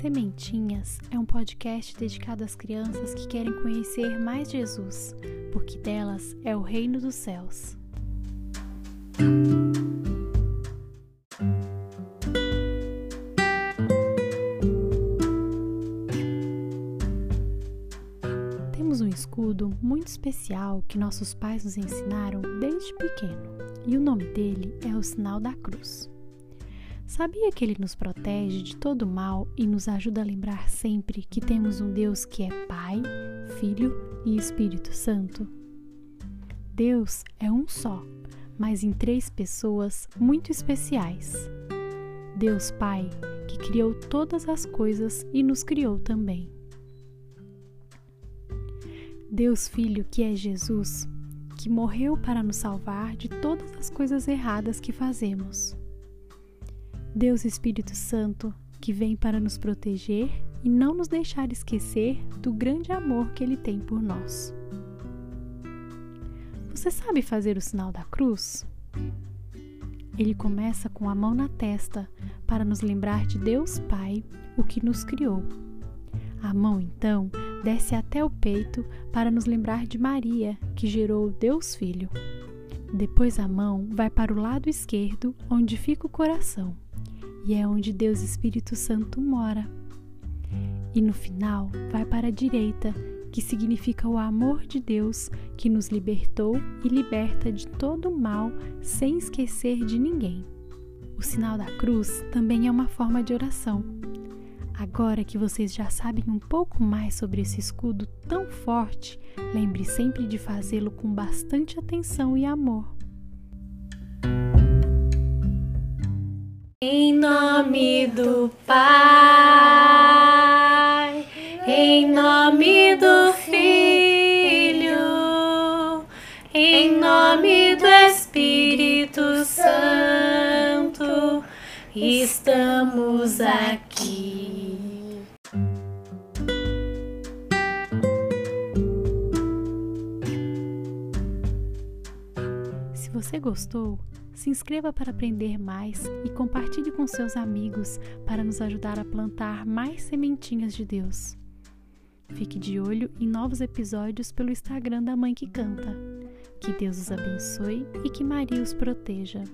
Sementinhas é um podcast dedicado às crianças que querem conhecer mais Jesus, porque delas é o reino dos céus. Temos um escudo muito especial que nossos pais nos ensinaram desde pequeno, e o nome dele é o sinal da cruz. Sabia que ele nos protege de todo mal e nos ajuda a lembrar sempre que temos um Deus que é Pai, Filho e Espírito Santo? Deus é um só, mas em três pessoas muito especiais. Deus Pai, que criou todas as coisas e nos criou também. Deus Filho, que é Jesus, que morreu para nos salvar de todas as coisas erradas que fazemos. Deus Espírito Santo, que vem para nos proteger e não nos deixar esquecer do grande amor que Ele tem por nós. Você sabe fazer o sinal da cruz? Ele começa com a mão na testa para nos lembrar de Deus Pai, o que nos criou. A mão, então, desce até o peito para nos lembrar de Maria, que gerou Deus Filho. Depois a mão vai para o lado esquerdo, onde fica o coração e é onde Deus Espírito Santo mora. E no final vai para a direita, que significa o amor de Deus que nos libertou e liberta de todo mal sem esquecer de ninguém. O sinal da cruz também é uma forma de oração. Agora que vocês já sabem um pouco mais sobre esse escudo tão forte, lembre sempre de fazê-lo com bastante atenção e amor. Nome do Pai, em nome do Filho, em nome do Espírito Santo, estamos aqui. Se você gostou, se inscreva para aprender mais e compartilhe com seus amigos para nos ajudar a plantar mais sementinhas de Deus. Fique de olho em novos episódios pelo Instagram da Mãe que Canta. Que Deus os abençoe e que Maria os proteja.